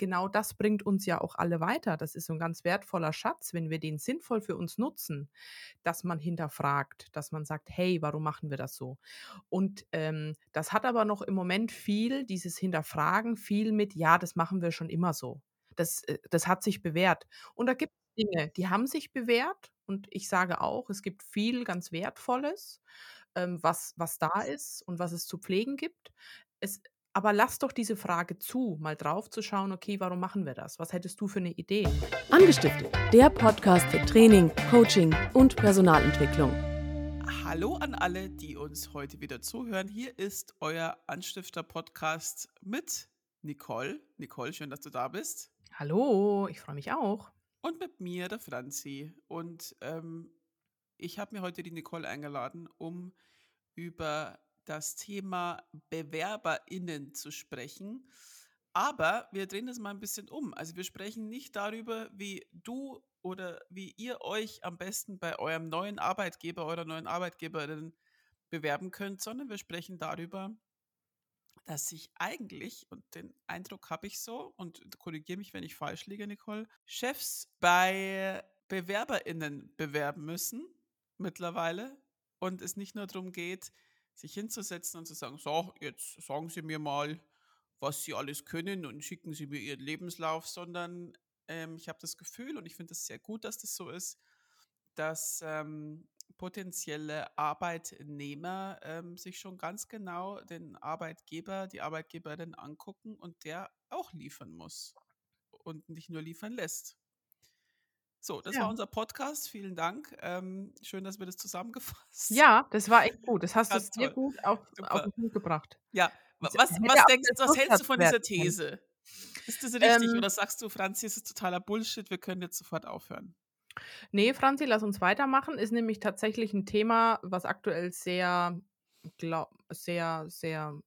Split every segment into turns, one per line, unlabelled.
genau das bringt uns ja auch alle weiter. Das ist so ein ganz wertvoller Schatz, wenn wir den sinnvoll für uns nutzen, dass man hinterfragt, dass man sagt, hey, warum machen wir das so? Und ähm, das hat aber noch im Moment viel, dieses Hinterfragen, viel mit, ja, das machen wir schon immer so. Das, äh, das hat sich bewährt. Und da gibt es Dinge, die haben sich bewährt. Und ich sage auch, es gibt viel ganz Wertvolles, ähm, was, was da ist und was es zu pflegen gibt. Es, aber lass doch diese Frage zu, mal drauf zu schauen, okay, warum machen wir das? Was hättest du für eine Idee?
Angestiftet, der Podcast für Training, Coaching und Personalentwicklung.
Hallo an alle, die uns heute wieder zuhören. Hier ist euer Anstifter-Podcast mit Nicole. Nicole, schön, dass du da bist.
Hallo, ich freue mich auch.
Und mit mir, der Franzi. Und ähm, ich habe mir heute die Nicole eingeladen, um über das Thema BewerberInnen zu sprechen. Aber wir drehen das mal ein bisschen um. Also wir sprechen nicht darüber, wie du oder wie ihr euch am besten bei eurem neuen Arbeitgeber oder neuen Arbeitgeberin bewerben könnt, sondern wir sprechen darüber, dass sich eigentlich, und den Eindruck habe ich so, und korrigiere mich, wenn ich falsch liege, Nicole, Chefs bei BewerberInnen bewerben müssen mittlerweile und es nicht nur darum geht, sich hinzusetzen und zu sagen, so, jetzt sagen Sie mir mal, was Sie alles können und schicken Sie mir Ihren Lebenslauf, sondern ähm, ich habe das Gefühl und ich finde es sehr gut, dass das so ist, dass ähm, potenzielle Arbeitnehmer ähm, sich schon ganz genau den Arbeitgeber, die Arbeitgeberin angucken und der auch liefern muss und nicht nur liefern lässt. So, das ja. war unser Podcast. Vielen Dank. Ähm, schön, dass wir das zusammengefasst
Ja, das war echt gut. Das hast du sehr gut auf, auf den Punkt gebracht.
Ja, was, was, was denkst was hältst du von dieser These? Ist das richtig ähm, oder sagst du, Franzi, es ist totaler Bullshit, wir können jetzt sofort aufhören?
Nee, Franzi, lass uns weitermachen. Ist nämlich tatsächlich ein Thema, was aktuell sehr, glaub, sehr, sehr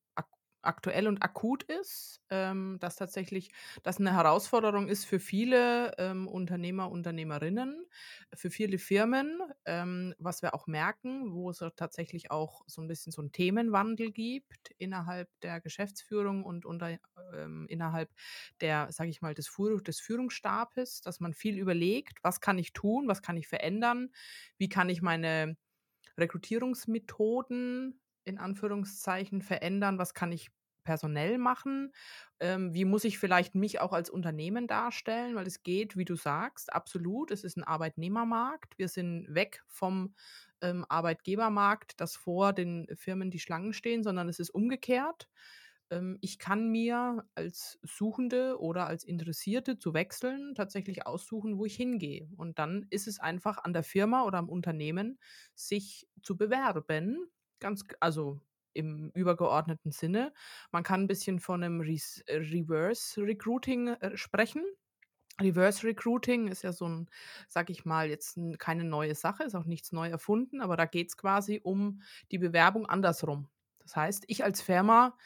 aktuell und akut ist, ähm, dass tatsächlich das eine Herausforderung ist für viele ähm, Unternehmer, Unternehmerinnen, für viele Firmen, ähm, was wir auch merken, wo es tatsächlich auch so ein bisschen so einen Themenwandel gibt innerhalb der Geschäftsführung und unter, ähm, innerhalb der, sage ich mal, des, Führ des Führungsstabes, dass man viel überlegt, was kann ich tun, was kann ich verändern, wie kann ich meine Rekrutierungsmethoden in Anführungszeichen verändern? Was kann ich personell machen? Ähm, wie muss ich vielleicht mich auch als Unternehmen darstellen? Weil es geht, wie du sagst, absolut. Es ist ein Arbeitnehmermarkt. Wir sind weg vom ähm, Arbeitgebermarkt, das vor den Firmen die Schlangen stehen, sondern es ist umgekehrt. Ähm, ich kann mir als Suchende oder als Interessierte zu wechseln tatsächlich aussuchen, wo ich hingehe. Und dann ist es einfach an der Firma oder am Unternehmen, sich zu bewerben Ganz, also im übergeordneten Sinne. Man kann ein bisschen von einem Re äh, Reverse Recruiting äh, sprechen. Reverse Recruiting ist ja so ein, sag ich mal, jetzt keine neue Sache, ist auch nichts neu erfunden, aber da geht es quasi um die Bewerbung andersrum. Das heißt, ich als Firma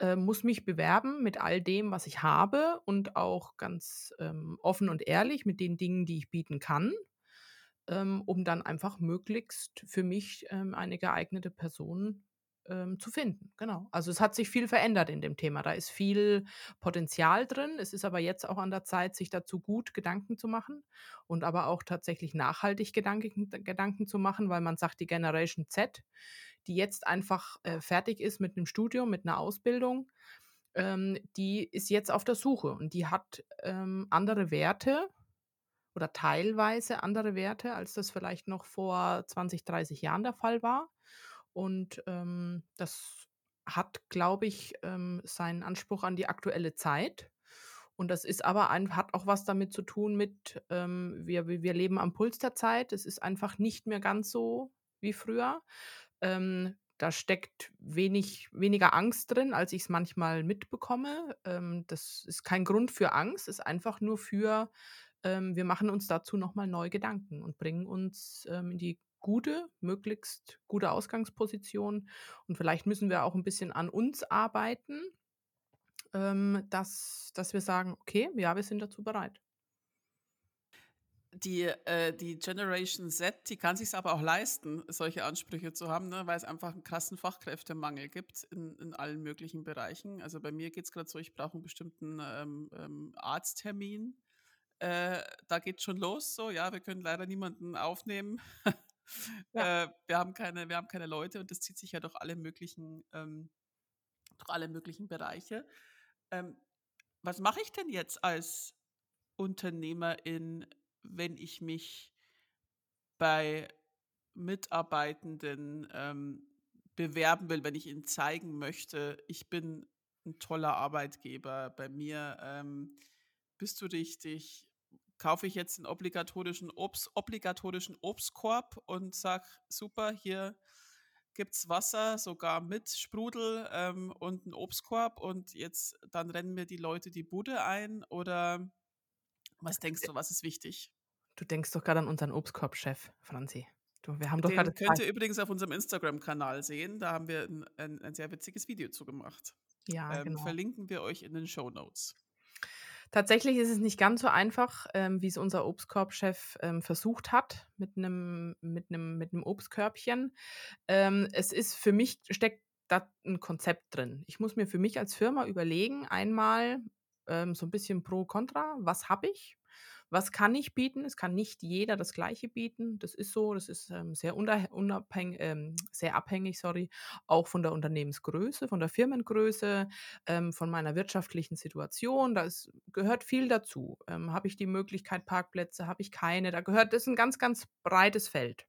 äh, muss mich bewerben mit all dem, was ich habe und auch ganz ähm, offen und ehrlich mit den Dingen, die ich bieten kann, ähm, um dann einfach möglichst für mich ähm, eine geeignete Person ähm, zu finden. Genau. Also es hat sich viel verändert in dem Thema. Da ist viel Potenzial drin. Es ist aber jetzt auch an der Zeit, sich dazu gut Gedanken zu machen und aber auch tatsächlich nachhaltig Gedanken, Gedanken zu machen, weil man sagt, die Generation Z, die jetzt einfach äh, fertig ist mit einem Studium, mit einer Ausbildung, ähm, die ist jetzt auf der Suche und die hat ähm, andere Werte oder teilweise andere Werte, als das vielleicht noch vor 20, 30 Jahren der Fall war. Und ähm, das hat, glaube ich, ähm, seinen Anspruch an die aktuelle Zeit. Und das ist aber ein, hat auch was damit zu tun mit, ähm, wir, wir leben am Puls der Zeit. Es ist einfach nicht mehr ganz so wie früher. Ähm, da steckt wenig, weniger Angst drin, als ich es manchmal mitbekomme. Ähm, das ist kein Grund für Angst, ist einfach nur für ähm, wir machen uns dazu nochmal neue Gedanken und bringen uns ähm, in die gute, möglichst gute Ausgangsposition. Und vielleicht müssen wir auch ein bisschen an uns arbeiten, ähm, dass, dass wir sagen, okay, ja, wir sind dazu bereit.
die, äh, die Generation Z, die kann sich aber auch leisten, solche Ansprüche zu haben, ne, weil es einfach einen krassen Fachkräftemangel gibt in, in allen möglichen Bereichen. Also bei mir geht es gerade so, ich brauche einen bestimmten ähm, ähm, Arzttermin. Äh, da geht schon los, so, ja, wir können leider niemanden aufnehmen. Ja. äh, wir, haben keine, wir haben keine Leute und das zieht sich ja durch alle möglichen, ähm, durch alle möglichen Bereiche. Ähm, was mache ich denn jetzt als Unternehmerin, wenn ich mich bei Mitarbeitenden ähm, bewerben will, wenn ich ihnen zeigen möchte, ich bin ein toller Arbeitgeber, bei mir ähm, bist du richtig, kaufe ich jetzt einen obligatorischen, Obst, obligatorischen Obstkorb und sage, super, hier gibt es Wasser, sogar mit Sprudel ähm, und einen Obstkorb und jetzt dann rennen mir die Leute die Bude ein oder was denkst du, was ist wichtig?
Du denkst doch gerade an unseren Obstkorb-Chef, Franzi. Du, wir haben doch
Den
gerade
könnt ihr übrigens auf unserem Instagram-Kanal sehen. Da haben wir ein, ein, ein, sehr witziges Video zu gemacht.
Ja, ähm, genau.
Verlinken wir euch in den Show Notes.
Tatsächlich ist es nicht ganz so einfach, ähm, wie es unser Obstkorb-Chef ähm, versucht hat mit einem mit mit Obstkörbchen. Ähm, es ist für mich steckt da ein Konzept drin. Ich muss mir für mich als Firma überlegen, einmal ähm, so ein bisschen pro contra, was habe ich? Was kann ich bieten? Es kann nicht jeder das Gleiche bieten. Das ist so. Das ist ähm, sehr unabhängig, ähm, sehr abhängig, sorry, auch von der Unternehmensgröße, von der Firmengröße, ähm, von meiner wirtschaftlichen Situation. Da gehört viel dazu. Ähm, habe ich die Möglichkeit Parkplätze? Habe ich keine? Da gehört das ist ein ganz, ganz breites Feld.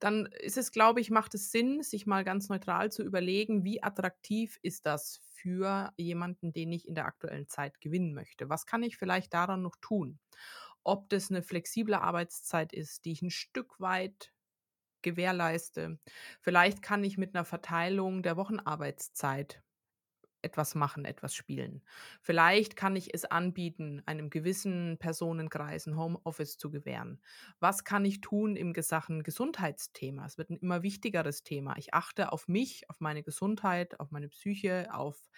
Dann ist es, glaube ich, macht es Sinn, sich mal ganz neutral zu überlegen, wie attraktiv ist das für jemanden, den ich in der aktuellen Zeit gewinnen möchte. Was kann ich vielleicht daran noch tun? Ob das eine flexible Arbeitszeit ist, die ich ein Stück weit gewährleiste. Vielleicht kann ich mit einer Verteilung der Wochenarbeitszeit etwas machen, etwas spielen. Vielleicht kann ich es anbieten, einem gewissen Personenkreis ein Homeoffice zu gewähren. Was kann ich tun im Sachen Gesundheitsthema? Es wird ein immer wichtigeres Thema. Ich achte auf mich, auf meine Gesundheit, auf meine Psyche, auf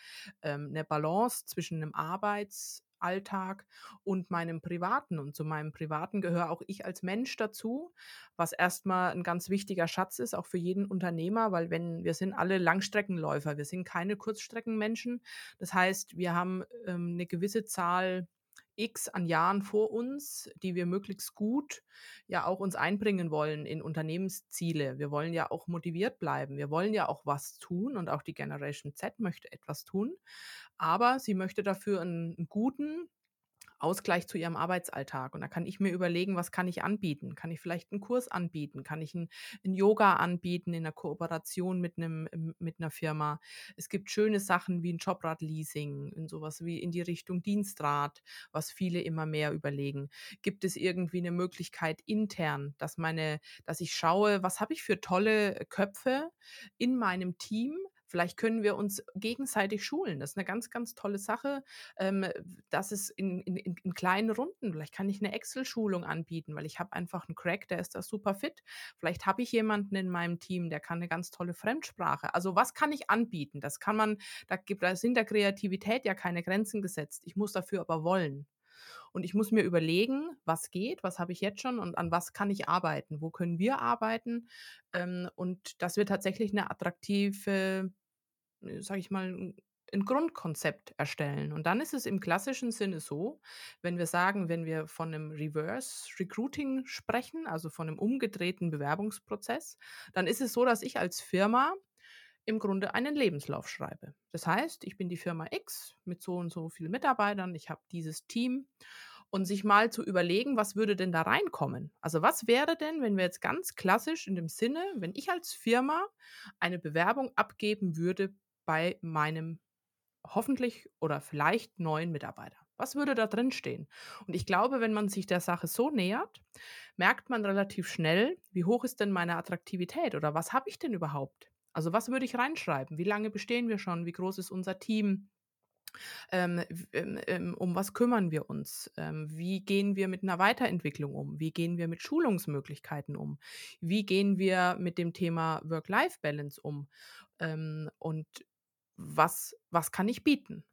ähm, eine Balance zwischen einem Arbeits- Alltag und meinem Privaten. Und zu meinem Privaten gehöre auch ich als Mensch dazu, was erstmal ein ganz wichtiger Schatz ist, auch für jeden Unternehmer, weil wenn wir sind alle Langstreckenläufer, wir sind keine Kurzstreckenmenschen. Das heißt, wir haben ähm, eine gewisse Zahl X an Jahren vor uns, die wir möglichst gut ja auch uns einbringen wollen in Unternehmensziele. Wir wollen ja auch motiviert bleiben. Wir wollen ja auch was tun und auch die Generation Z möchte etwas tun. Aber sie möchte dafür einen, einen guten, Ausgleich zu ihrem Arbeitsalltag. Und da kann ich mir überlegen, was kann ich anbieten? Kann ich vielleicht einen Kurs anbieten? Kann ich ein, Yoga anbieten in einer Kooperation mit, einem, mit einer Firma? Es gibt schöne Sachen wie ein Jobrad-Leasing, in sowas wie in die Richtung Dienstrat, was viele immer mehr überlegen. Gibt es irgendwie eine Möglichkeit intern, dass meine, dass ich schaue, was habe ich für tolle Köpfe in meinem Team, Vielleicht können wir uns gegenseitig schulen. Das ist eine ganz, ganz tolle Sache. Ähm, das ist in, in, in kleinen Runden. Vielleicht kann ich eine Excel-Schulung anbieten, weil ich habe einfach einen Crack, der ist da super fit. Vielleicht habe ich jemanden in meinem Team, der kann eine ganz tolle Fremdsprache. Also was kann ich anbieten? Das kann man, da, gibt, da sind der Kreativität ja keine Grenzen gesetzt. Ich muss dafür aber wollen. Und ich muss mir überlegen, was geht, was habe ich jetzt schon und an was kann ich arbeiten, wo können wir arbeiten. Ähm, und dass wir tatsächlich eine attraktive, äh, sage ich mal, ein Grundkonzept erstellen. Und dann ist es im klassischen Sinne so, wenn wir sagen, wenn wir von einem Reverse Recruiting sprechen, also von einem umgedrehten Bewerbungsprozess, dann ist es so, dass ich als Firma im Grunde einen Lebenslauf schreibe. Das heißt, ich bin die Firma X mit so und so vielen Mitarbeitern, ich habe dieses Team und sich mal zu überlegen, was würde denn da reinkommen? Also was wäre denn, wenn wir jetzt ganz klassisch in dem Sinne, wenn ich als Firma eine Bewerbung abgeben würde bei meinem hoffentlich oder vielleicht neuen Mitarbeiter? Was würde da drin stehen? Und ich glaube, wenn man sich der Sache so nähert, merkt man relativ schnell, wie hoch ist denn meine Attraktivität oder was habe ich denn überhaupt? Also was würde ich reinschreiben? Wie lange bestehen wir schon? Wie groß ist unser Team? Ähm, ähm, ähm, um was kümmern wir uns? Ähm, wie gehen wir mit einer Weiterentwicklung um? Wie gehen wir mit Schulungsmöglichkeiten um? Wie gehen wir mit dem Thema Work-Life-Balance um? Ähm, und was, was kann ich bieten?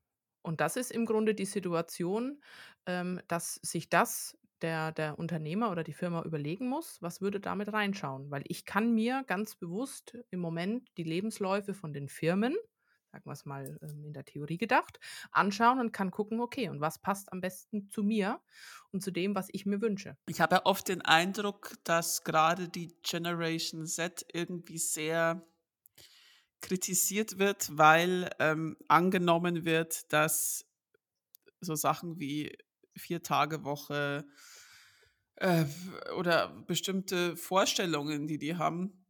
Und das ist im Grunde die Situation, ähm, dass sich das der, der Unternehmer oder die Firma überlegen muss, was würde damit reinschauen. Weil ich kann mir ganz bewusst im Moment die Lebensläufe von den Firmen, sagen wir es mal ähm, in der Theorie gedacht, anschauen und kann gucken, okay, und was passt am besten zu mir und zu dem, was ich mir wünsche.
Ich habe ja oft den Eindruck, dass gerade die Generation Z irgendwie sehr kritisiert wird, weil ähm, angenommen wird, dass so Sachen wie Vier-Tage-Woche äh, oder bestimmte Vorstellungen, die die haben,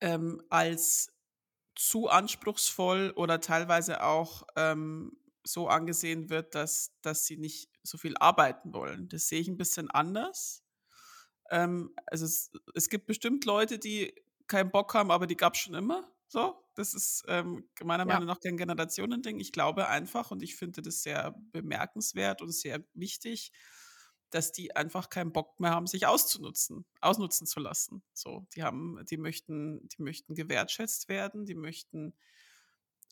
ähm, als zu anspruchsvoll oder teilweise auch ähm, so angesehen wird, dass, dass sie nicht so viel arbeiten wollen. Das sehe ich ein bisschen anders. Ähm, also es, es gibt bestimmt Leute, die keinen Bock haben, aber die gab es schon immer. So, das ist ähm, meiner
Ja.
Meinung nach kein Generationending. Ich glaube einfach und ich finde das sehr bemerkenswert und sehr wichtig, dass die einfach keinen Bock mehr haben, sich auszunutzen, ausnutzen zu lassen. So, die haben, die möchten, die möchten gewertschätzt werden, die möchten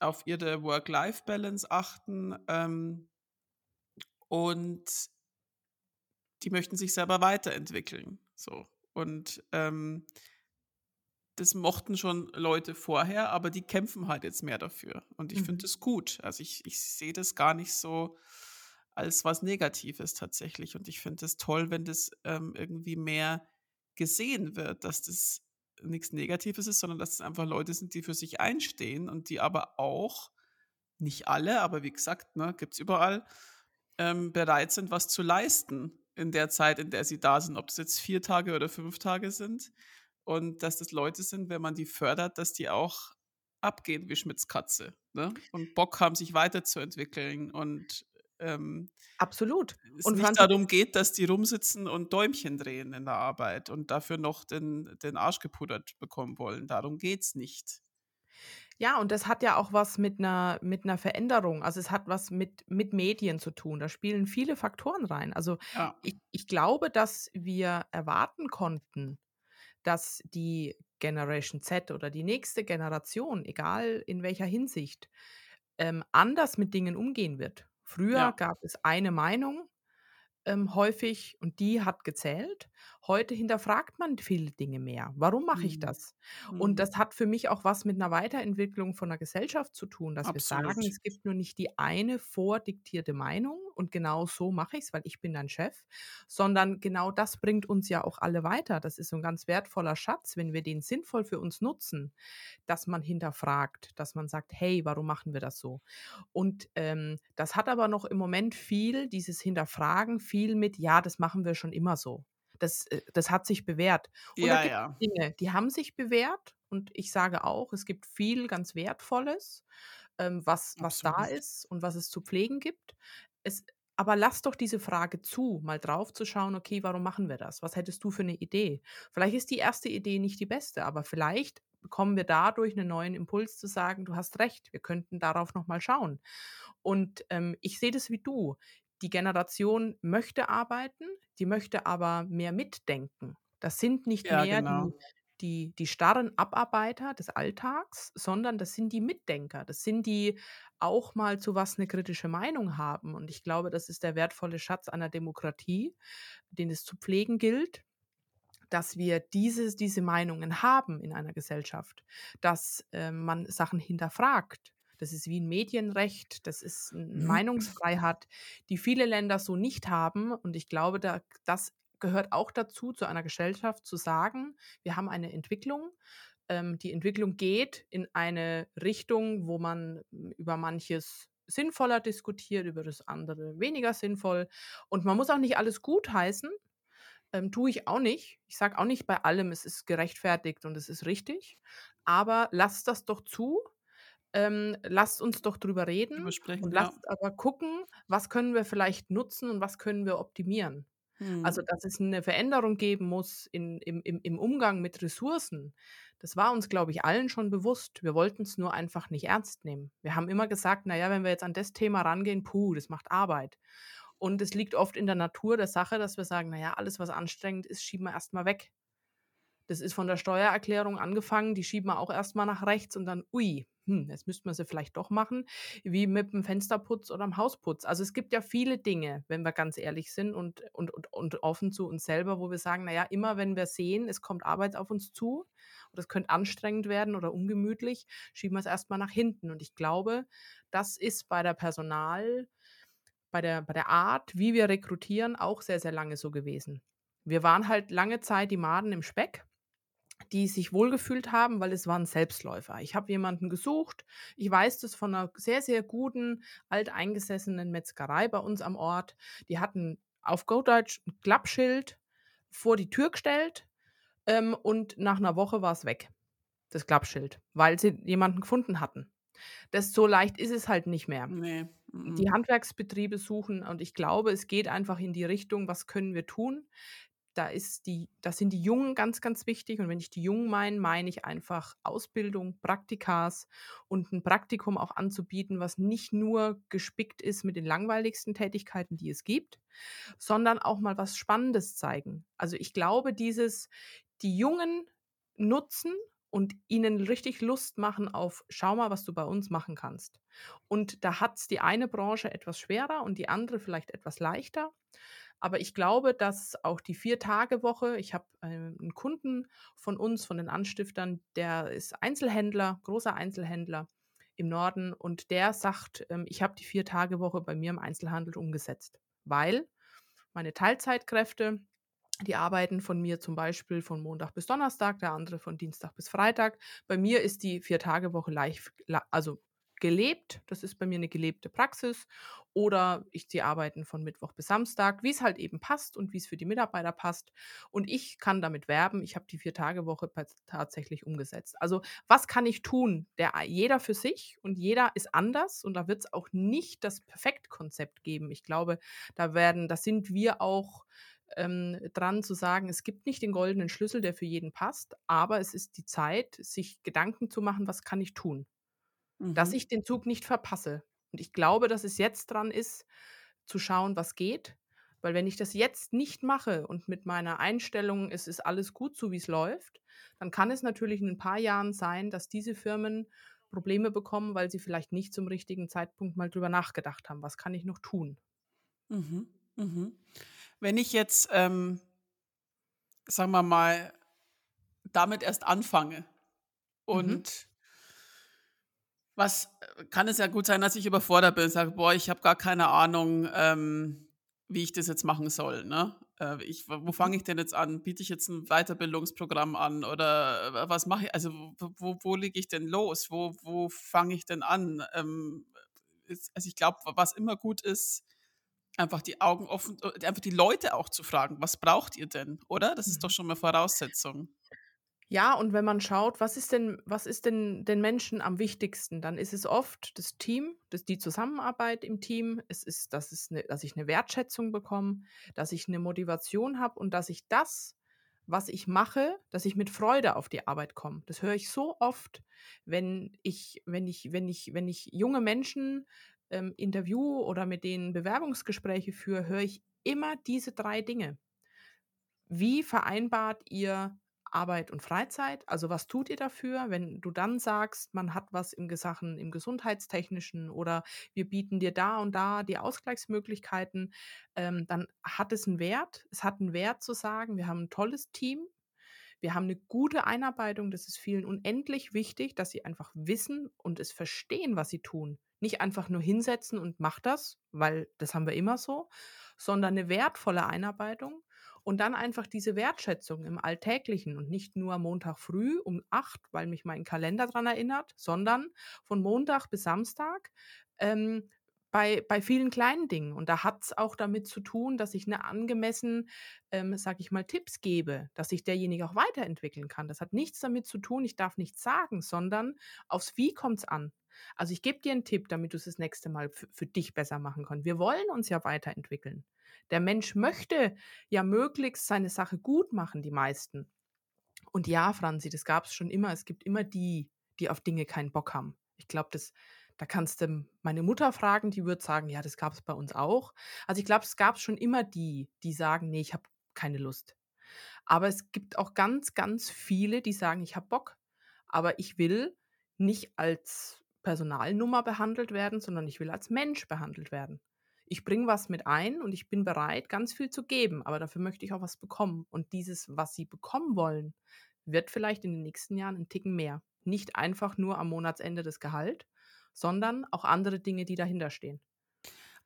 auf ihre Work-Life-Balance achten ähm, und die möchten sich selber weiterentwickeln. So und ähm, das mochten schon Leute vorher, aber die kämpfen halt jetzt mehr dafür. Und ich finde
Mhm.
das gut. Also ich, ich sehe das gar nicht so als was Negatives tatsächlich. Und ich finde es toll, wenn das ähm, irgendwie mehr gesehen wird, dass das nichts Negatives ist, sondern dass es einfach Leute sind, die für sich einstehen und die aber auch, nicht alle, aber wie gesagt, ne, gibt es überall, ähm, bereit sind, was zu leisten in der Zeit, in der sie da sind, ob es jetzt vier Tage oder fünf Tage sind. Und dass das Leute sind, wenn man die fördert, dass die auch abgehen wie Schmitz Katze ne? und Bock haben, sich weiterzuentwickeln und ähm,
Absolut.
es
Und
nicht darum geht, dass die rumsitzen und Däumchen drehen in der Arbeit und dafür noch den, den Arsch gepudert bekommen wollen. Darum geht es nicht.
Ja, und das hat ja auch was mit einer mit 'ner Veränderung also, es hat was mit mit Medien zu tun. Da spielen viele Faktoren rein. Also,
Ja,
ich ich glaube, dass wir erwarten konnten, dass die Generation Z oder die nächste Generation, egal in welcher Hinsicht, ähm, anders mit Dingen umgehen wird. Früher
ja.
gab es eine Meinung ähm, häufig und die hat gezählt. Heute hinterfragt man viele Dinge mehr. Warum mache ich
Mhm.
das? Und
Mhm.
das hat für mich auch was mit einer Weiterentwicklung von der Gesellschaft zu tun, dass wir sagen,
Absolut.
es gibt nur nicht die eine vordiktierte Meinung und genau so mache ich es, weil ich bin dein Chef, sondern genau das bringt uns ja auch alle weiter. Das ist so ein ganz wertvoller Schatz, wenn wir den sinnvoll für uns nutzen, dass man hinterfragt, dass man sagt: „Hey, warum machen wir das so?“ und, ähm, das hat aber noch im Moment viel dieses Hinterfragen, viel mit: „Ja, das machen wir schon immer so.“ Das äh, das hat sich bewährt. Und
Ja,
gibt
ja,
Dinge, die haben sich bewährt und ich sage auch, es gibt viel ganz Wertvolles, ähm, was was da ist und was es zu pflegen gibt. Es aber lass doch diese Frage zu, mal drauf zu schauen: „Okay, warum machen wir das? Was hättest du für eine Idee?“ Vielleicht ist die erste Idee nicht die beste, aber vielleicht bekommen wir dadurch einen neuen Impuls zu sagen: „Du hast recht, wir könnten darauf noch mal schauen.“ Und, ähm, ich sehe das wie du. Die Generation möchte arbeiten, die möchte aber mehr mitdenken. Das sind nicht
Ja,
mehr die
genau.
die die starren Abarbeiter des Alltags, sondern das sind die Mitdenker. Das sind die auch mal zu was eine kritische Meinung haben. Und ich glaube, das ist der wertvolle Schatz einer Demokratie, den es zu pflegen gilt dass wir dieses diese Meinungen haben in einer Gesellschaft, dass, ähm, man Sachen hinterfragt. Das ist wie ein Medienrecht, das ist 'n Meinungsfreiheit, die viele Länder so nicht haben. Und ich glaube, da das gehört auch dazu, zu einer Gesellschaft zu sagen: „Wir haben eine Entwicklung. Ähm, die Entwicklung geht in eine Richtung, wo man, über manches sinnvoller diskutiert, über das andere weniger sinnvoll. Und man muss auch nicht alles gutheißen, ähm, tue ich auch nicht. Ich sage auch nicht bei allem, es ist gerechtfertigt und es ist richtig. Aber lasst das doch zu. Ähm, lasst uns doch drüber reden und
sprechen, ja.
lasst aber gucken, was können wir vielleicht nutzen und was können wir optimieren. Also,
Mhm.
dass es eine Veränderung geben muss in im im im Umgang mit Ressourcen, das war uns, glaube ich, allen schon bewusst. Wir wollten es nur einfach nicht ernst nehmen. Wir haben immer gesagt: „Na ja, wenn wir jetzt an das Thema rangehen, puh, das macht Arbeit.“ Und es liegt oft in der Natur der Sache, dass wir sagen: „Na ja, alles, was anstrengend ist, schieben wir erst mal weg.“ Das ist von der Steuererklärung angefangen, die schieben wir auch erstmal nach rechts und dann, ui, hm, jetzt müssten wir sie vielleicht doch machen, wie mit dem Fensterputz oder dem Hausputz. Also es gibt ja viele Dinge, wenn wir ganz ehrlich sind und, und, und, und offen zu uns selber, wo wir sagen, naja, immer wenn wir sehen, es kommt Arbeit auf uns zu oder es könnte anstrengend werden oder ungemütlich, schieben wir es erstmal nach hinten. Und ich glaube, das ist bei der Personal, bei der, bei der Art, wie wir rekrutieren, auch sehr, sehr lange so gewesen. Wir waren halt lange Zeit die Maden im Speck die sich wohlgefühlt haben, weil es waren Selbstläufer. Ich habe jemanden gesucht. Ich weiß das von einer sehr, sehr guten, alteingesessenen Metzgerei bei uns am Ort. Die hatten auf Go-Deutsch ein Klappschild vor die Tür gestellt ähm, und nach einer Woche war es weg, das Klappschild, weil sie jemanden gefunden hatten. Das so leicht ist es halt nicht mehr.
Nee.
Die Handwerksbetriebe suchen und ich glaube, es geht einfach in die Richtung, was können wir tun? Da ist die, da sind die Jungen ganz, ganz wichtig. Und wenn ich die Jungen meine, meine ich einfach Ausbildung, Praktikas und ein Praktikum auch anzubieten, was nicht nur gespickt ist mit den langweiligsten Tätigkeiten, die es gibt, sondern auch mal was Spannendes zeigen. Also ich glaube, dieses, die Jungen nutzen und ihnen richtig Lust machen auf, schau mal, was du bei uns machen kannst. Und da hat es die eine Branche etwas schwerer und die andere vielleicht etwas leichter. Aber ich glaube, dass auch die Vier-Tage-Woche, ich habe ähm, einen Kunden von uns, von den Anstiftern, der ist Einzelhändler, großer Einzelhändler im Norden und der sagt, ähm, ich habe die Vier-Tage-Woche bei mir im Einzelhandel umgesetzt, weil meine Teilzeitkräfte, die arbeiten von mir zum Beispiel von Montag bis Donnerstag, der andere von Dienstag bis Freitag. Bei mir ist die Vier-Tage-Woche live, also gelebt. Das ist bei mir eine gelebte Praxis. Oder ich ziehe Arbeiten von Mittwoch bis Samstag, wie es halt eben passt und wie es für die Mitarbeiter passt. Und ich kann damit werben. Ich habe die Vier-Tage-Woche tatsächlich umgesetzt. Also, was kann ich tun? Der, jeder für sich und jeder ist anders. Und da wird es auch nicht das Perfektkonzept geben. Ich glaube, da werden, da sind wir auch ähm, dran zu sagen, es gibt nicht den goldenen Schlüssel, der für jeden passt, aber es ist die Zeit, sich Gedanken zu machen, was kann ich tun? Dass
Mhm.
ich den Zug nicht verpasse. Und ich glaube, dass es jetzt dran ist, zu schauen, was geht. Weil wenn ich das jetzt nicht mache und mit meiner Einstellung, es ist alles gut so, wie es läuft, dann kann es natürlich in ein paar Jahren sein, dass diese Firmen Probleme bekommen, weil sie vielleicht nicht zum richtigen Zeitpunkt mal drüber nachgedacht haben, was kann ich noch tun.
Mhm. Mhm. Wenn ich jetzt, ähm, sagen wir mal, damit erst anfange
Mhm.
und was äh, kann es ja gut sein, dass ich überfordert bin und sage, boah, ich habe gar keine Ahnung, ähm, wie ich das jetzt machen soll. Ne? Äh, ich, wo fange ich denn jetzt an? Biete ich jetzt ein Weiterbildungsprogramm an oder äh, was mache ich? Also wo, wo, wo lege ich denn los? Wo, wo fange ich denn an? Ähm, also ich glaube, was immer gut ist, einfach die Augen offen, äh, einfach die Leute auch zu fragen, was braucht ihr denn, oder? Das ist doch schon mal Voraussetzung.
Ja, und wenn man schaut, was ist denn, was ist denn den Menschen am wichtigsten, dann ist es oft das Team, das, die Zusammenarbeit im Team. Es ist, dass, es ne, dass ich eine Wertschätzung bekomme, dass ich eine Motivation habe und dass ich das, was ich mache, dass ich mit Freude auf die Arbeit komme. Das höre ich so oft, wenn ich, wenn ich, wenn ich, wenn ich junge Menschen ähm, interview oder mit denen Bewerbungsgespräche führe, höre ich immer diese drei Dinge. Wie vereinbart ihr Arbeit und Freizeit? Also was tut ihr dafür, wenn du dann sagst, man hat was im Sachen im gesundheitstechnischen oder wir bieten dir da und da die Ausgleichsmöglichkeiten, ähm, dann hat es einen Wert. Es hat einen Wert zu sagen, wir haben ein tolles Team, wir haben eine gute Einarbeitung. Das ist vielen unendlich wichtig, dass sie einfach wissen und es verstehen, was sie tun. Nicht einfach nur hinsetzen und mach das, weil das haben wir immer so, sondern eine wertvolle Einarbeitung und dann einfach diese Wertschätzung im Alltäglichen und nicht nur Montag früh um acht, weil mich mein Kalender daran erinnert, sondern von Montag bis Samstag ähm, bei, bei vielen kleinen Dingen. Und da hat es auch damit zu tun, dass ich eine angemessen, ähm, sage ich mal, Tipps gebe, dass sich derjenige auch weiterentwickeln kann. Das hat nichts damit zu tun, ich darf nichts sagen, sondern aufs Wie kommt es an. Also ich gebe dir einen Tipp, damit du es das nächste Mal für dich besser machen kannst. Wir wollen uns ja weiterentwickeln. Der Mensch möchte ja möglichst seine Sache gut machen, die meisten. Und ja, Franzi, das gab es schon immer. Es gibt immer die, die auf Dinge keinen Bock haben. Ich glaube, das, da kannst du meine Mutter fragen, die würde sagen, ja, das gab es bei uns auch. Also ich glaube, es gab schon immer die, die sagen, nee, ich habe keine Lust. Aber es gibt auch ganz, ganz viele, die sagen: „Ich habe Bock, aber ich will nicht als Personalnummer behandelt werden, sondern ich will als Mensch behandelt werden. Ich bringe was mit ein und ich bin bereit, ganz viel zu geben, aber dafür möchte ich auch was bekommen. Und dieses, was sie bekommen wollen, wird vielleicht in den nächsten Jahren ein Ticken mehr. Nicht einfach nur am Monatsende das Gehalt, sondern auch andere Dinge, die dahinter stehen.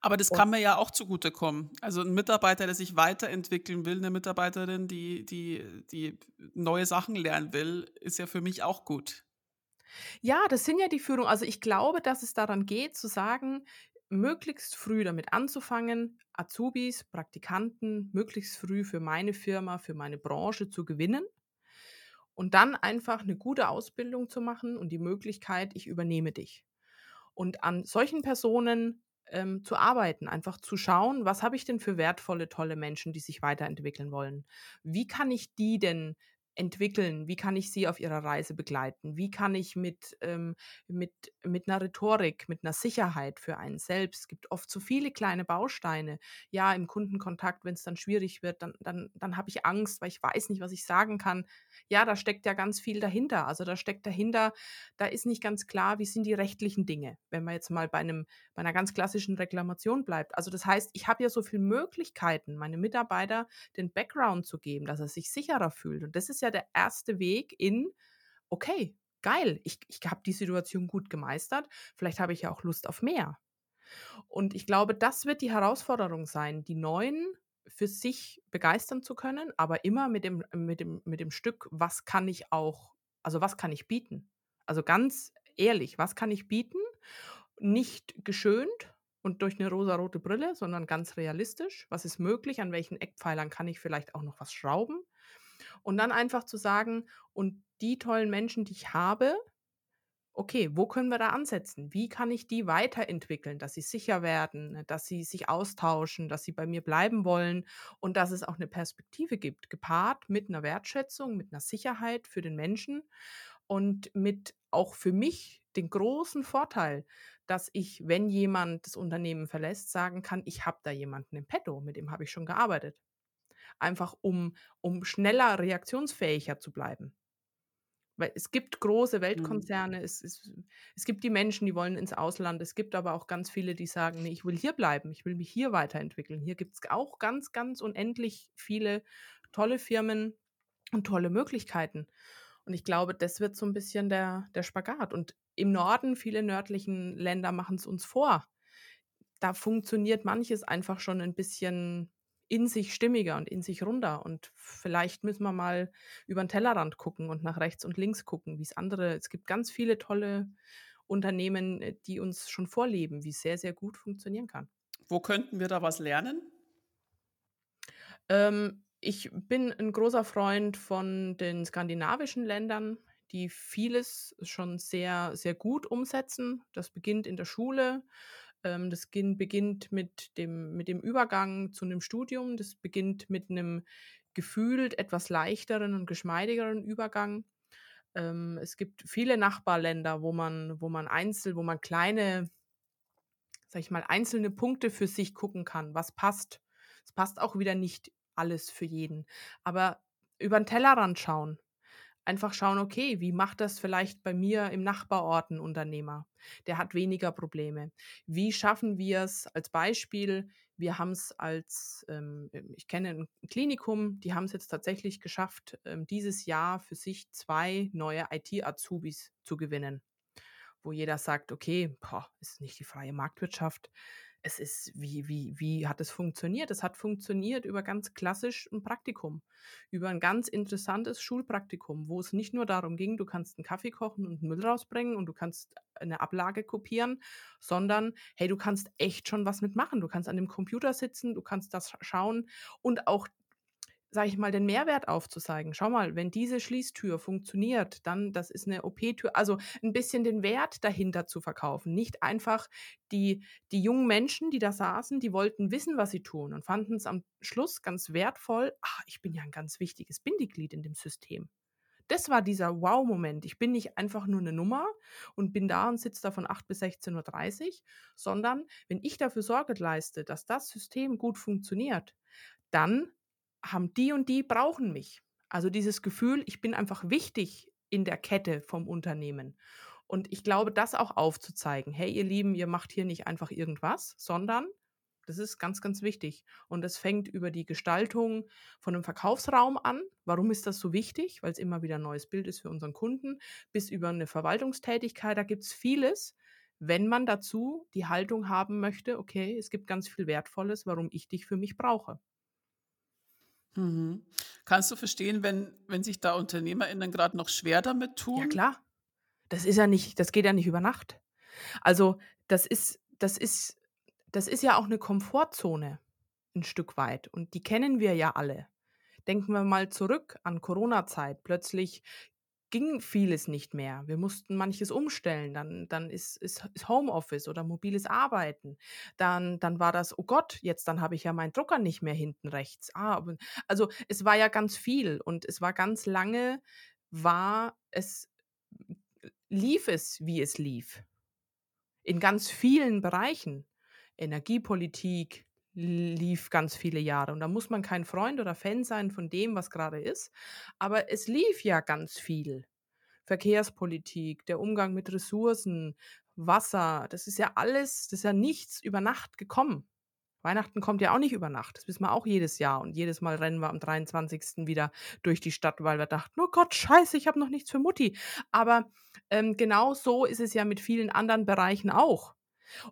Aber das kann mir ja auch zugutekommen. Also ein Mitarbeiter, der sich weiterentwickeln will, eine Mitarbeiterin, die, die, die neue Sachen lernen will, ist ja für mich auch gut.
Ja, das sind ja die Führung. Also ich glaube, dass es daran geht, zu sagen, möglichst früh damit anzufangen, Azubis, Praktikanten möglichst früh für meine Firma, für meine Branche zu gewinnen und dann einfach eine gute Ausbildung zu machen und die Möglichkeit, ich übernehme dich. Und an solchen Personen ähm, zu arbeiten, einfach zu schauen, was habe ich denn für wertvolle, tolle Menschen, die sich weiterentwickeln wollen? Wie kann ich die denn entwickeln? Wie kann ich sie auf ihrer Reise begleiten? Wie kann ich mit, ähm, mit, mit einer Rhetorik, mit einer Sicherheit für einen selbst, es gibt oft so viele kleine Bausteine. Ja, im Kundenkontakt, wenn es dann schwierig wird, dann, dann, dann habe ich Angst, weil ich weiß nicht, was ich sagen kann. Ja, da steckt ja ganz viel dahinter. Also da steckt dahinter, da ist nicht ganz klar, wie sind die rechtlichen Dinge, wenn man jetzt mal bei, einem, bei einer ganz klassischen Reklamation bleibt. Also das heißt, ich habe ja so viele Möglichkeiten, meine Mitarbeiter den Background zu geben, dass er sich sicherer fühlt. Und das ist ja der erste Weg in, okay, geil, ich, ich habe die Situation gut gemeistert, vielleicht habe ich ja auch Lust auf mehr. Und ich glaube, das wird die Herausforderung sein, die Neuen für sich begeistern zu können, aber immer mit dem, mit dem, mit dem Stück, was kann ich auch, also was kann ich bieten? Also ganz ehrlich, was kann ich bieten? Nicht geschönt und durch eine rosarote Brille, sondern ganz realistisch. Was ist möglich? An welchen Eckpfeilern kann ich vielleicht auch noch was schrauben? Und dann einfach zu sagen, und die tollen Menschen, die ich habe, okay, wo können wir da ansetzen? Wie kann ich die weiterentwickeln, dass sie sicher werden, ne, dass sie sich austauschen, dass sie bei mir bleiben wollen und dass es auch eine Perspektive gibt, gepaart mit einer Wertschätzung, mit einer Sicherheit für den Menschen und mit auch für mich den großen Vorteil, dass ich, wenn jemand das Unternehmen verlässt, sagen kann, ich habe da jemanden im Petto, mit dem habe ich schon gearbeitet einfach um, um schneller reaktionsfähiger zu bleiben. Weil es gibt große
Mhm.
Weltkonzerne, es, es, es gibt die Menschen, die wollen ins Ausland, es gibt aber auch ganz viele, die sagen, nee, ich will hier bleiben, ich will mich hier weiterentwickeln. Hier gibt es auch ganz, ganz unendlich viele tolle Firmen und tolle Möglichkeiten. Und ich glaube, das wird so ein bisschen der, der Spagat. Und im Norden, viele nördlichen Länder machen es uns vor. Da funktioniert manches einfach schon ein bisschen in sich stimmiger und in sich runder. Und vielleicht müssen wir mal über den Tellerrand gucken und nach rechts und links gucken, wie es andere. Es gibt ganz viele tolle Unternehmen, äh, die uns schon vorleben, wie es sehr, sehr gut funktionieren kann.
Wo könnten wir da was lernen?
Ähm, ich bin ein großer Freund von den skandinavischen Ländern, die vieles schon sehr, sehr gut umsetzen. Das beginnt in der Schule. Ähm, das beginnt mit dem, mit dem Übergang zu einem Studium. Das beginnt mit einem gefühlt etwas leichteren und geschmeidigeren Übergang. Ähm, es gibt viele Nachbarländer, wo man, wo man einzeln, wo man kleine, sag ich mal, einzelne Punkte für sich gucken kann, was passt. Es passt auch wieder nicht alles für jeden. Aber über den Tellerrand schauen, einfach schauen, okay, wie macht das vielleicht bei mir im Nachbarort ein Unternehmer? Der hat weniger Probleme. Wie schaffen wir es als Beispiel? Wir haben es als, ähm, ich kenne ein Klinikum, die haben es jetzt tatsächlich geschafft, ähm, dieses Jahr für sich zwei neue IT-Azubis zu gewinnen. Wo jeder sagt, okay, boah, ist nicht die freie Marktwirtschaft es ist, wie, wie, wie hat es funktioniert? Es hat funktioniert über ganz klassisch ein Praktikum, über ein ganz interessantes Schulpraktikum, wo es nicht nur darum ging, du kannst einen Kaffee kochen und Müll rausbringen und du kannst eine Ablage kopieren, sondern hey, du kannst echt schon was mitmachen. Du kannst an dem Computer sitzen, du kannst das schauen und auch sage ich mal, den Mehrwert aufzuzeigen. Schau mal, wenn diese Schließtür funktioniert, dann das ist eine OP-Tür. Also ein bisschen den Wert dahinter zu verkaufen. Nicht einfach die, die jungen Menschen, die da saßen, die wollten wissen, was sie tun und fanden es am Schluss ganz wertvoll. Ach, ich bin ja ein ganz wichtiges Bindeglied in dem System. Das war dieser Wow-Moment. Ich bin nicht einfach nur eine Nummer und bin da und sitze da von 8 bis 16.30 Uhr, sondern wenn ich dafür Sorge leiste, dass das System gut funktioniert, dann haben die und die brauchen mich. Also dieses Gefühl, ich bin einfach wichtig in der Kette vom Unternehmen. Und ich glaube, das auch aufzuzeigen. Hey, ihr Lieben, ihr macht hier nicht einfach irgendwas, sondern das ist ganz, ganz wichtig. Und das fängt über die Gestaltung von einem Verkaufsraum an. Warum ist das so wichtig? Weil es immer wieder ein neues Bild ist für unseren Kunden, bis über eine Verwaltungstätigkeit. Da gibt es vieles, wenn man dazu die Haltung haben möchte, okay, es gibt ganz viel Wertvolles, warum ich dich für mich brauche.
Mhm. Kannst du verstehen, wenn, wenn sich da UnternehmerInnen gerade noch schwer damit tun?
Ja, klar. Das ist ja nicht, das geht ja nicht über Nacht. Also, das ist, das ist das ist ja auch eine Komfortzone ein Stück weit und die kennen wir ja alle. Denken wir mal zurück an Corona-Zeit. Plötzlich ging vieles nicht mehr. Wir mussten manches umstellen. Dann, dann ist, ist, ist Homeoffice oder mobiles Arbeiten. Dann, dann war das, oh Gott, jetzt dann habe ich ja meinen Drucker nicht mehr hinten rechts. Ah, also es war ja ganz viel und es war ganz lange, war es, lief es, wie es lief. In ganz vielen Bereichen. Energiepolitik lief ganz viele Jahre. Und da muss man kein Freund oder Fan sein von dem, was gerade ist. Aber es lief ja ganz viel. Verkehrspolitik, der Umgang mit Ressourcen, Wasser, das ist ja alles, das ist ja nichts über Nacht gekommen. Weihnachten kommt ja auch nicht über Nacht. Das wissen wir auch jedes Jahr. Und jedes Mal rennen wir am 23. wieder durch die Stadt, weil wir dachten, oh Gott, scheiße, ich habe noch nichts für Mutti. Aber ähm, genau so ist es ja mit vielen anderen Bereichen auch.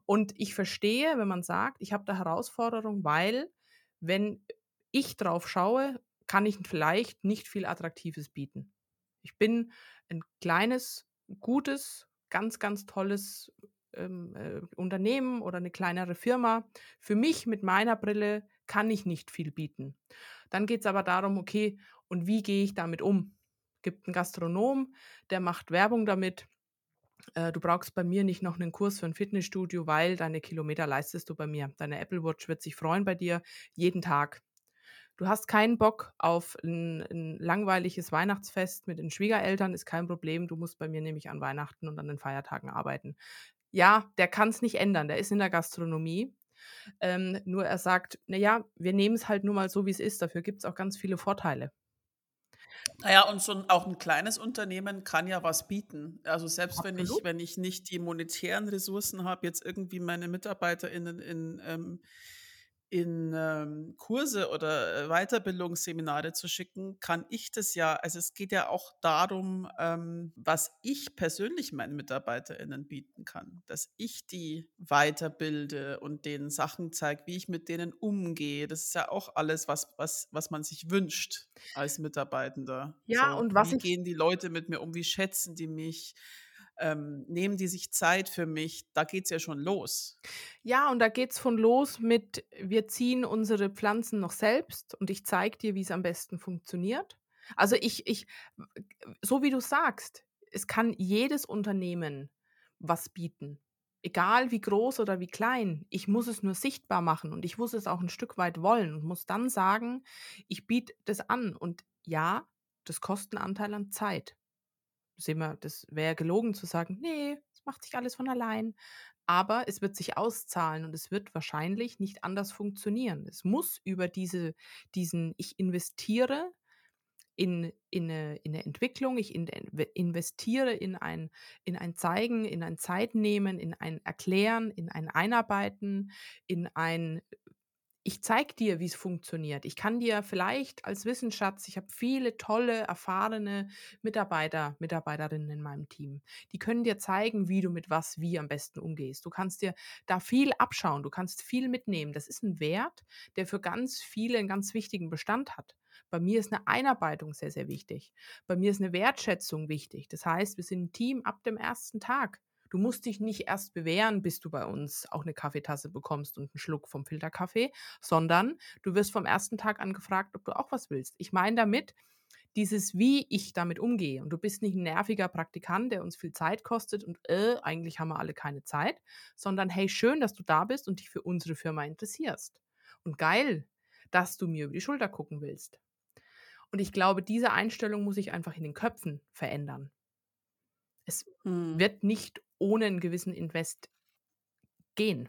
Und ich verstehe, wenn man sagt, ich habe da Herausforderung, weil wenn ich drauf schaue, kann ich vielleicht nicht viel Attraktives bieten. Ich bin ein kleines, gutes, ganz, ganz tolles ähm, äh, Unternehmen oder eine kleinere Firma. Für mich mit meiner Brille kann ich nicht viel bieten. Dann geht es aber darum, okay, und wie gehe ich damit um? Gibt einen Gastronom, der macht Werbung damit, äh, du brauchst bei mir nicht noch einen Kurs für ein Fitnessstudio, weil deine Kilometer leistest du bei mir. Deine Apple Watch wird sich freuen bei dir jeden Tag. Du hast keinen Bock auf ein, ein langweiliges Weihnachtsfest mit den Schwiegereltern, ist kein Problem. Du musst bei mir nämlich an Weihnachten und an den Feiertagen arbeiten. Ja, der kann es nicht ändern. Der ist in der Gastronomie. Ähm, nur er sagt, naja, wir nehmen es halt nur mal so, wie es ist. Dafür gibt es auch ganz viele Vorteile.
Naja, und so 'n auch ein kleines Unternehmen kann ja was bieten. Also, selbst wenn ich wenn ich nicht die monetären Ressourcen habe, jetzt irgendwie meine MitarbeiterInnen in, ähm in ähm, Kurse oder äh, Weiterbildungsseminare zu schicken, kann ich das ja, also es geht ja auch darum, ähm, was ich persönlich meinen MitarbeiterInnen bieten kann, dass ich die weiterbilde und denen Sachen zeige, wie ich mit denen umgehe. Das ist ja auch alles, was, was, was man sich wünscht als Mitarbeitender.
Ja,
So,
und was
wie
ich
gehen die Leute mit mir um, wie schätzen die mich? Ähm, nehmen die sich Zeit für mich, da geht es ja schon los.
Ja, und da geht es von los mit, wir ziehen unsere Pflanzen noch selbst und ich zeige dir, wie es am besten funktioniert. Also ich, ich, so wie du sagst, es kann jedes Unternehmen was bieten. Egal wie groß oder wie klein, ich muss es nur sichtbar machen und ich muss es auch ein Stück weit wollen und muss dann sagen, ich biete das an. Und ja, das kostet einen Anteil an Zeit sehen wir, das wäre gelogen zu sagen, nee, es macht sich alles von allein. Aber es wird sich auszahlen und es wird wahrscheinlich nicht anders funktionieren. Es muss über diese, diesen, ich investiere in, in, eine, in eine Entwicklung, ich in, investiere in ein, in ein Zeigen, in ein Zeitnehmen, in ein Erklären, in ein Einarbeiten, in ein ich zeige dir, wie es funktioniert. Ich kann dir vielleicht als Wissensschatz, ich habe viele tolle, erfahrene Mitarbeiter, Mitarbeiterinnen in meinem Team. Die können dir zeigen, wie du mit was wie am besten umgehst. Du kannst dir da viel abschauen, du kannst viel mitnehmen. Das ist ein Wert, der für ganz viele einen ganz wichtigen Bestand hat. Bei mir ist eine Einarbeitung sehr, sehr wichtig. Bei mir ist eine Wertschätzung wichtig. Das heißt, wir sind ein Team ab dem ersten Tag. Du musst dich nicht erst bewähren, bis du bei uns auch eine Kaffeetasse bekommst und einen Schluck vom Filterkaffee, sondern du wirst vom ersten Tag an gefragt, ob du auch was willst. Ich meine damit, dieses, wie ich damit umgehe. Und du bist nicht ein nerviger Praktikant, der uns viel Zeit kostet und äh, eigentlich haben wir alle keine Zeit, sondern hey, schön, dass du da bist und dich für unsere Firma interessierst. Und geil, dass du mir über die Schulter gucken willst. Und ich glaube, diese Einstellung muss sich einfach in den Köpfen verändern. Es hm. wird nicht ohne einen gewissen Invest gehen.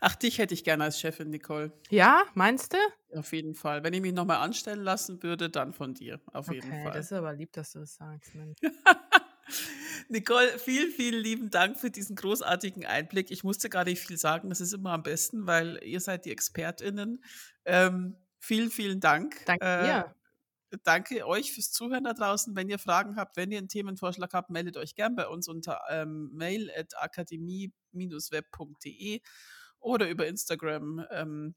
Ach, dich hätte ich gerne als Chefin, Nicole.
Ja, meinst du?
Auf jeden Fall. Wenn ich mich nochmal anstellen lassen würde, dann von dir. Auf jeden
Okay,
Fall.
das ist aber lieb, dass du das sagst.
Nicole, vielen, vielen lieben Dank für diesen großartigen Einblick. Ich musste gar nicht viel sagen, das ist immer am besten, weil ihr seid die ExpertInnen. Ähm, vielen, vielen Dank.
Danke
Äh,
dir.
Danke euch fürs Zuhören da draußen. Wenn ihr Fragen habt, wenn ihr einen Themenvorschlag habt, meldet euch gern bei uns unter ähm, mail at akademie-web.de oder über Instagram ähm,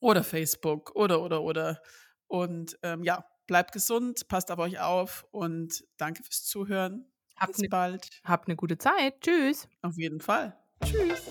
oder Facebook oder, oder, oder. Und ähm, ja, bleibt gesund, passt auf euch auf und danke fürs Zuhören.
Habt
Bis
eine
bald.
hab ne gute Zeit. Tschüss.
Auf jeden Fall. Tschüss.